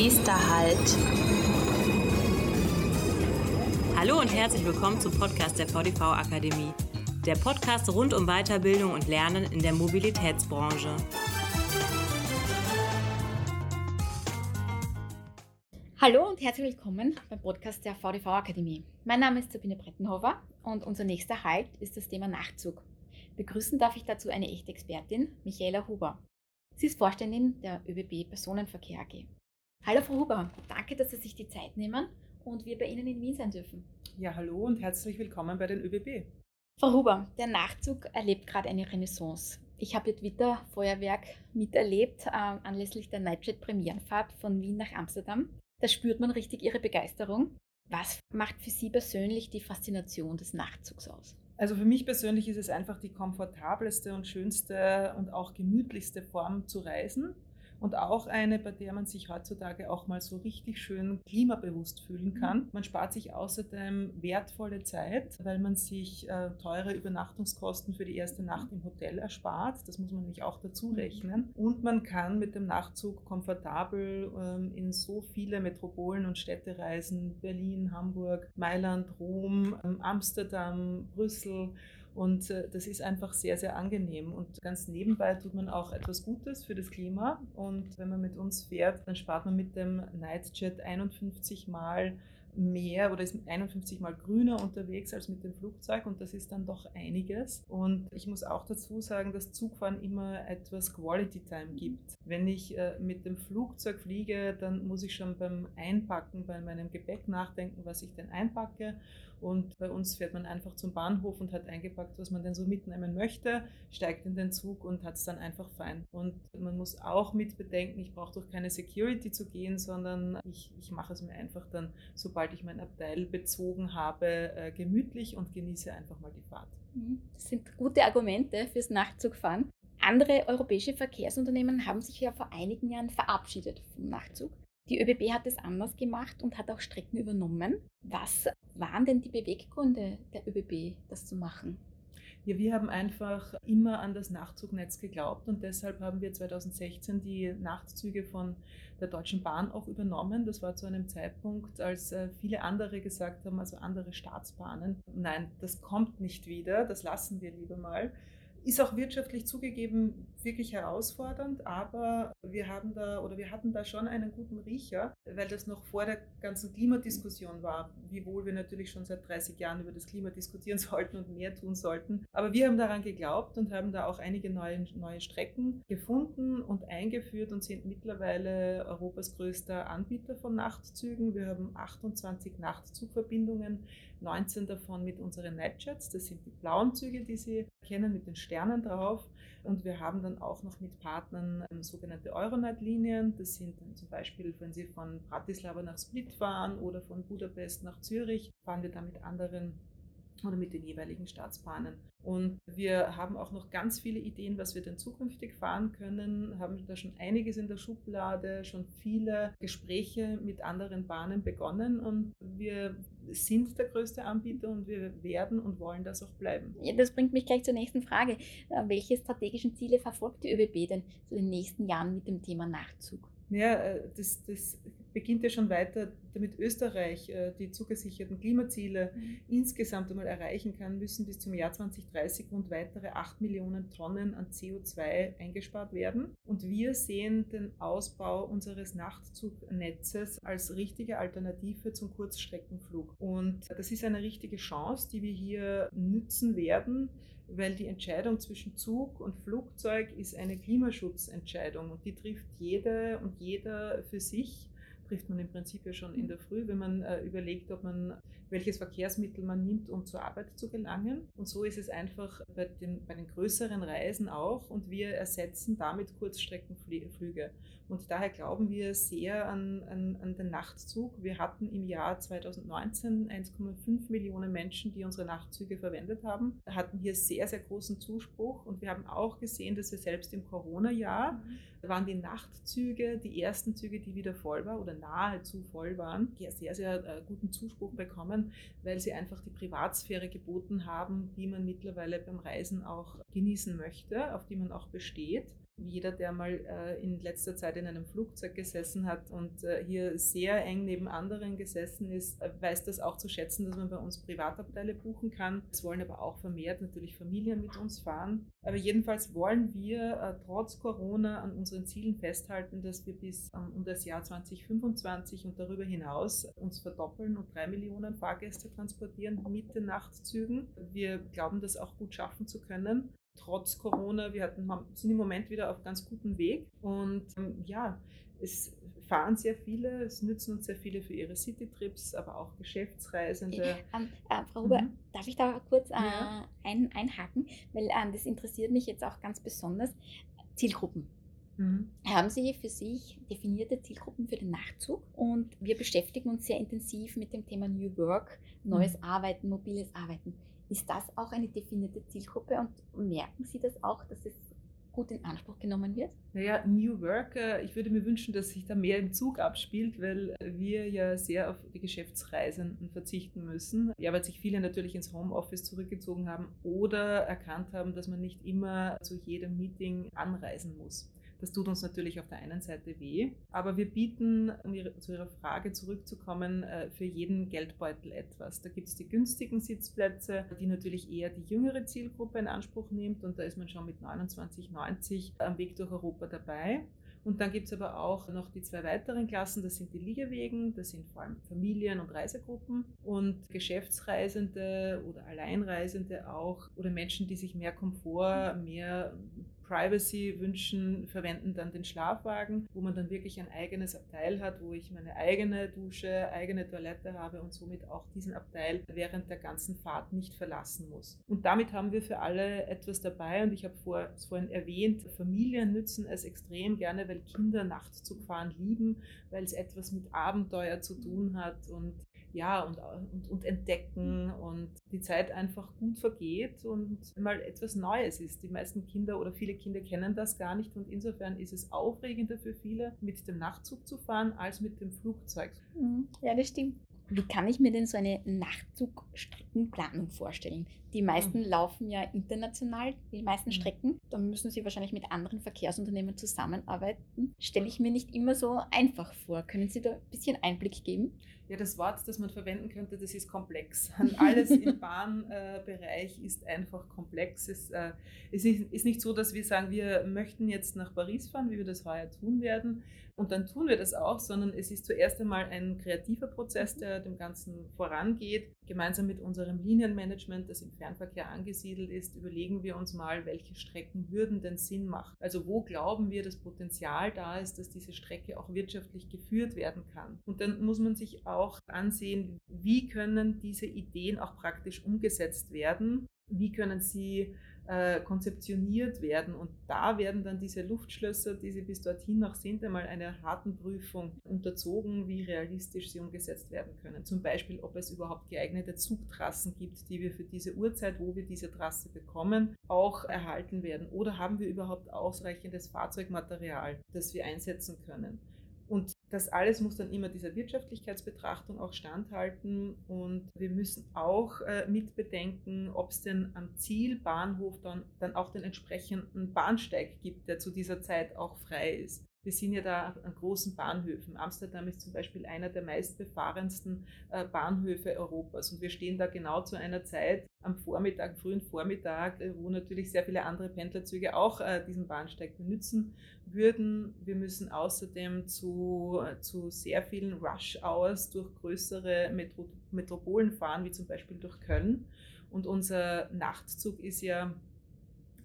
Nächster Halt. Hallo und herzlich willkommen zum Podcast der VDV Akademie. Der Podcast rund um Weiterbildung und Lernen in der Mobilitätsbranche. Hallo und herzlich willkommen beim Podcast der VDV Akademie. Mein Name ist Sabine Brettenhofer und unser nächster Halt ist das Thema Nachtzug. Begrüßen darf ich dazu eine echte Expertin, Michaela Huber. Sie ist Vorständin der ÖBB Personenverkehr AG. Hallo Frau Huber, danke, dass Sie sich die Zeit nehmen und wir bei Ihnen in Wien sein dürfen. Ja, hallo und herzlich willkommen bei den ÖBB. Frau Huber, der Nachtzug erlebt gerade eine Renaissance. Ich habe Ihr Twitter-Feuerwerk miterlebt äh, anlässlich der Nightjet-Premierenfahrt von Wien nach Amsterdam. Da spürt man richtig Ihre Begeisterung. Was macht für Sie persönlich die Faszination des Nachtzugs aus? Also für mich persönlich ist es einfach die komfortabelste und schönste und auch gemütlichste Form zu reisen und auch eine, bei der man sich heutzutage auch mal so richtig schön klimabewusst fühlen mhm. kann. Man spart sich außerdem wertvolle Zeit, weil man sich äh, teure Übernachtungskosten für die erste Nacht im Hotel erspart. Das muss man nämlich auch dazu mhm. rechnen. Und man kann mit dem Nachtzug komfortabel ähm, in so viele Metropolen und Städte reisen. Berlin, Hamburg, Mailand, Rom, ähm, Amsterdam, Brüssel und äh, das ist einfach sehr, sehr angenehm. Und ganz nebenbei tut man auch etwas Gutes für das Klima. Und wenn man mit uns fährt, dann spart man mit dem Nightjet 51 Mal mehr oder ist 51 mal grüner unterwegs als mit dem Flugzeug und das ist dann doch einiges. Und ich muss auch dazu sagen, dass Zugfahren immer etwas Quality Time gibt. Wenn ich äh, mit dem Flugzeug fliege, dann muss ich schon beim Einpacken bei meinem Gepäck nachdenken, was ich denn einpacke. Und bei uns fährt man einfach zum Bahnhof und hat eingepackt, was man denn so mitnehmen möchte, steigt in den Zug und hat es dann einfach fein. Und man muss auch mit bedenken, ich brauche durch keine Security zu gehen, sondern ich, ich mache es mir einfach dann, sobald ich mein Abteil bezogen habe, äh, gemütlich und genieße einfach mal die Fahrt. Mhm. Das sind gute Argumente fürs Nachtzugfahren. Andere europäische Verkehrsunternehmen haben sich ja vor einigen Jahren verabschiedet vom Nachtzug. Die ÖBB hat es anders gemacht und hat auch Strecken übernommen. Was waren denn die Beweggründe der ÖBB, das zu machen? Ja, wir haben einfach immer an das Nachtzugnetz geglaubt und deshalb haben wir 2016 die Nachtzüge von der Deutschen Bahn auch übernommen. Das war zu einem Zeitpunkt, als äh, viele andere gesagt haben, also andere Staatsbahnen, nein, das kommt nicht wieder, das lassen wir lieber mal. Ist auch wirtschaftlich zugegeben wirklich herausfordernd, aber wir haben da oder wir hatten da schon einen guten Riecher, weil das noch vor der ganzen Klimadiskussion war, wiewohl wir natürlich schon seit 30 Jahren über das Klima diskutieren sollten und mehr tun sollten. Aber wir haben daran geglaubt und haben da auch einige neue, neue Strecken gefunden und eingeführt und sind mittlerweile Europas größter Anbieter von Nachtzügen. Wir haben 28 Nachtzugverbindungen 19 davon mit unseren Nightjets. Das sind die blauen Züge, die Sie kennen, mit den Sternen drauf. Und wir haben dann auch noch mit Partnern ähm, sogenannte Euronight-Linien. Das sind dann zum Beispiel, wenn Sie von Bratislava nach Split fahren oder von Budapest nach Zürich, fahren wir da mit anderen oder mit den jeweiligen Staatsbahnen. Und wir haben auch noch ganz viele Ideen, was wir denn zukünftig fahren können, haben da schon einiges in der Schublade, schon viele Gespräche mit anderen Bahnen begonnen und wir sind der größte Anbieter und wir werden und wollen das auch bleiben. Ja, das bringt mich gleich zur nächsten Frage. Äh, welche strategischen Ziele verfolgt die ÖBB denn in den nächsten Jahren mit dem Thema Nachtzug? Ja, äh, das, das beginnt ja schon weiter, damit Österreich äh, die zugesicherten Klimaziele mhm. insgesamt einmal erreichen kann, müssen bis zum Jahr 2030 rund weitere 8 Millionen Tonnen an CO2 eingespart werden. Und wir sehen den Ausbau unseres Nachtzugnetzes als richtige Alternative zum Kurzstreckenflug. Und das ist eine richtige Chance, die wir hier nützen werden weil die Entscheidung zwischen Zug und Flugzeug ist eine Klimaschutzentscheidung und die trifft jede und jeder für sich trifft man im Prinzip ja schon in der Früh, wenn man äh, überlegt, ob man welches Verkehrsmittel man nimmt, um zur Arbeit zu gelangen. Und so ist es einfach bei den, bei den größeren Reisen auch. Und wir ersetzen damit Kurzstreckenflüge. Und daher glauben wir sehr an, an, an den Nachtzug. Wir hatten im Jahr 2019 1,5 Millionen Menschen, die unsere Nachtzüge verwendet haben. Da hatten hier sehr, sehr großen Zuspruch. Und wir haben auch gesehen, dass wir selbst im Corona-Jahr mhm. waren die Nachtzüge die ersten Züge, die wieder voll waren oder nahezu voll waren, sehr, sehr äh, guten Zuspruch bekommen, weil sie einfach die Privatsphäre geboten haben, die man mittlerweile beim Reisen auch genießen möchte, auf die man auch besteht. Jeder, der mal äh, in letzter Zeit in einem Flugzeug gesessen hat und äh, hier sehr eng neben anderen gesessen ist, äh, weiß das auch zu schätzen, dass man bei uns Privatabteile buchen kann. Es wollen aber auch vermehrt natürlich Familien mit uns fahren. Aber jedenfalls wollen wir trotz Corona an unseren Zielen festhalten, dass wir bis ähm, um das Jahr 2025 und darüber hinaus uns verdoppeln und drei Millionen Fahrgäste transportieren mit den Nachtzügen. Wir glauben, das auch gut schaffen zu können trotz Corona. Wir hatten, sind im Moment wieder auf ganz gutem Weg. Und ähm, ja, es fahren sehr viele, es nützen uns sehr viele für ihre City-Trips, aber auch Geschäftsreisende. Ähm, äh, Frau Huber, mhm. darf ich da kurz äh, ja. ein, einhaken? Weil äh, das interessiert mich jetzt auch ganz besonders. Zielgruppen. Mhm. Haben Sie für sich definierte Zielgruppen für den Nachzug? Und wir beschäftigen uns sehr intensiv mit dem Thema New Work, neues mhm. Arbeiten, mobiles Arbeiten. Ist das auch eine definierte Zielgruppe und merken Sie das auch, dass es gut in Anspruch genommen wird? Naja, New Work, ich würde mir wünschen, dass sich da mehr im Zug abspielt, weil wir ja sehr auf die Geschäftsreisenden verzichten müssen. Ja, weil sich viele natürlich ins Homeoffice zurückgezogen haben oder erkannt haben, dass man nicht immer zu jedem Meeting anreisen muss. Das tut uns natürlich auf der einen Seite weh, aber wir bieten, um zu Ihrer Frage zurückzukommen, äh, für jeden Geldbeutel etwas. Da gibt es die günstigen Sitzplätze, die natürlich eher die jüngere Zielgruppe in Anspruch nimmt und da ist man schon mit 29,90 am Weg durch Europa dabei. Und dann gibt es aber auch noch die zwei weiteren Klassen, das sind die Liegewegen, das sind vor allem Familien und Reisegruppen und Geschäftsreisende oder Alleinreisende auch oder Menschen, die sich mehr Komfort, mehr Privacy wünschen, verwenden dann den Schlafwagen, wo man dann wirklich ein eigenes Abteil hat, wo ich meine eigene Dusche, eigene Toilette habe und somit auch diesen Abteil während der ganzen Fahrt nicht verlassen muss. Und damit haben wir für alle etwas dabei und ich habe vor, vorhin erwähnt, Familien nützen es extrem gerne, weil Kinder Nachtzugfahren lieben, weil es etwas mit Abenteuer zu tun hat und ja, und, und, und entdecken und die Zeit einfach gut vergeht und mal etwas Neues ist. Die meisten Kinder oder viele Kinder kennen das gar nicht und insofern ist es aufregender für viele, mit dem Nachtzug zu fahren, als mit dem Flugzeug. Mhm. Ja, das stimmt. Wie kann ich mir denn so eine Nachtzugstreckenplanung vorstellen? Die meisten mhm. laufen ja international, die meisten mhm. Strecken. Da müssen sie wahrscheinlich mit anderen Verkehrsunternehmen zusammenarbeiten. Stelle ich mir nicht immer so einfach vor. Können Sie da ein bisschen Einblick geben? Ja, das Wort, das man verwenden könnte, das ist komplex. Alles im Bahnbereich ist einfach komplex. Es äh, ist nicht so, dass wir sagen, wir möchten jetzt nach Paris fahren, wie wir das heuer tun werden. Und dann tun wir das auch, sondern es ist zuerst einmal ein kreativer Prozess, der dem Ganzen vorangeht. Gemeinsam mit unserem Linienmanagement, das im Fernverkehr angesiedelt ist, überlegen wir uns mal, welche Strecken würden denn Sinn machen. Also wo glauben wir, das Potenzial da ist, dass diese Strecke auch wirtschaftlich geführt werden kann. Und dann muss man sich auch ansehen, wie können diese Ideen auch praktisch umgesetzt werden. Wie können sie äh, konzeptioniert werden. Und da werden dann diese Luftschlösser, die sie bis dorthin noch sind, einmal einer harten Prüfung unterzogen, wie realistisch sie umgesetzt werden können. Zum Beispiel, ob es überhaupt geeignete Zugtrassen gibt, die wir für diese Uhrzeit, wo wir diese Trasse bekommen, auch erhalten werden. Oder haben wir überhaupt ausreichendes Fahrzeugmaterial, das wir einsetzen können. Und das alles muss dann immer dieser Wirtschaftlichkeitsbetrachtung auch standhalten und wir müssen auch äh, mitbedenken, ob es denn am Zielbahnhof dann, dann auch den entsprechenden Bahnsteig gibt, der zu dieser Zeit auch frei ist. Wir sind ja da an großen Bahnhöfen. Amsterdam ist zum Beispiel einer der meistbefahrensten äh, Bahnhöfe Europas. Und wir stehen da genau zu einer Zeit am Vormittag, frühen Vormittag, äh, wo natürlich sehr viele andere Pendlerzüge auch äh, diesen Bahnsteig benutzen würden. Wir müssen außerdem zu, zu sehr vielen Rush-Hours durch größere Metro Metropolen fahren, wie zum Beispiel durch Köln. Und unser Nachtzug ist ja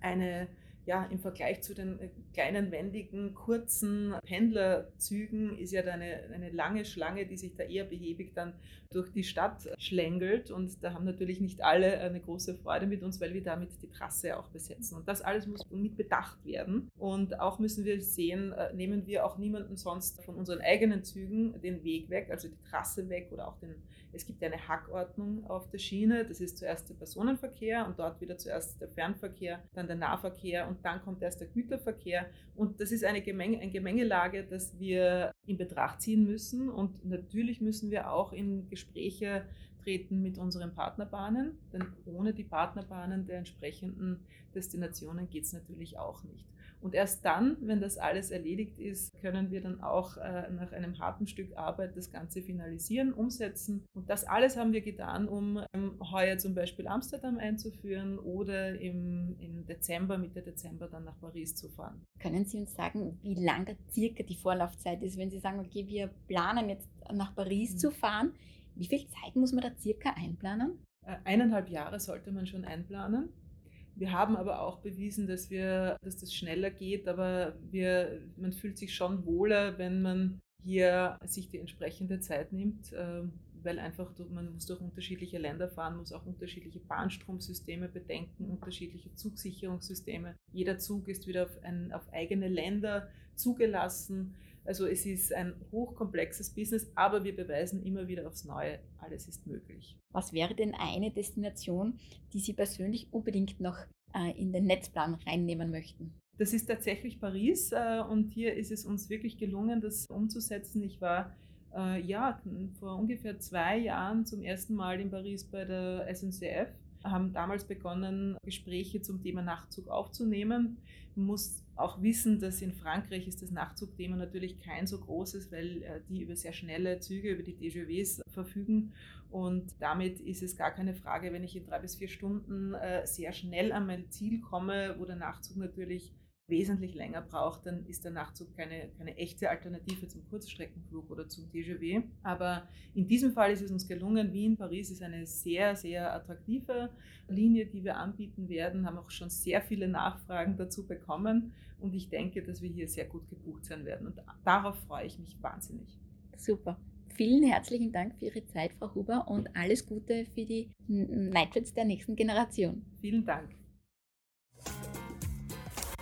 eine ja, im Vergleich zu den äh, kleinen, wendigen, kurzen Pendlerzügen ist ja eine, eine lange Schlange, die sich da eher behäbig dann durch die Stadt schlängelt. Und da haben natürlich nicht alle eine große Freude mit uns, weil wir damit die Trasse auch besetzen. Und das alles muss mit bedacht werden. Und auch müssen wir sehen, äh, nehmen wir auch niemanden sonst von unseren eigenen Zügen den Weg weg, also die Trasse weg oder auch den, es gibt eine Hackordnung auf der Schiene. Das ist zuerst der Personenverkehr und dort wieder zuerst der Fernverkehr, dann der Nahverkehr und dann kommt erst der Güterverkehr. Und das ist eine, Gemenge, eine Gemengelage, das wir in Betracht ziehen müssen. Und natürlich müssen wir auch in Gespräche treten mit unseren Partnerbahnen, denn ohne die Partnerbahnen der entsprechenden Destinationen geht es natürlich auch nicht. Und erst dann, wenn das alles erledigt ist, können wir dann auch äh, nach einem harten Stück Arbeit das Ganze finalisieren, umsetzen. Und das alles haben wir getan, um ähm, heuer zum Beispiel Amsterdam einzuführen oder im, im Dezember, Mitte Dezember dann nach Paris zu fahren. Können Sie uns sagen, wie lange circa die Vorlaufzeit ist, wenn Sie sagen, okay, wir planen jetzt nach Paris mhm. zu fahren? Wie viel Zeit muss man da circa einplanen? Äh, eineinhalb Jahre sollte man schon einplanen. Wir haben aber auch bewiesen, dass, wir, dass das schneller geht, aber wir, man fühlt sich schon wohler, wenn man hier sich die entsprechende Zeit nimmt, ähm, weil einfach man muss durch unterschiedliche Länder fahren, muss auch unterschiedliche Bahnstromsysteme bedenken, unterschiedliche Zugsicherungssysteme. Jeder Zug ist wieder auf, ein, auf eigene Länder zugelassen. Also es ist ein hochkomplexes Business, aber wir beweisen immer wieder aufs Neue, alles ist möglich. Was wäre denn eine Destination, die Sie persönlich unbedingt noch äh, in den Netzplan reinnehmen möchten? Das ist tatsächlich Paris äh, und hier ist es uns wirklich gelungen, das umzusetzen. Ich war äh, ja vor ungefähr zwei Jahren zum ersten Mal in Paris bei der SNCF haben damals begonnen, Gespräche zum Thema Nachtzug aufzunehmen. Man muss auch wissen, dass in Frankreich ist das Nachtzugthema natürlich kein so großes, weil äh, die über sehr schnelle Züge, über die TGVs verfügen. Und damit ist es gar keine Frage, wenn ich in drei bis vier Stunden äh, sehr schnell an mein Ziel komme, wo der Nachtzug natürlich wesentlich länger braucht, dann ist der Nachtzug keine, keine echte Alternative zum Kurzstreckenflug oder zum TGV. Aber in diesem Fall ist es uns gelungen. Wien-Paris ist eine sehr, sehr attraktive Linie, die wir anbieten werden, haben auch schon sehr viele Nachfragen dazu bekommen und ich denke, dass wir hier sehr gut gebucht sein werden und darauf freue ich mich wahnsinnig. Super. Vielen herzlichen Dank für Ihre Zeit, Frau Huber, und alles Gute für die Nightrids der nächsten Generation. Vielen Dank.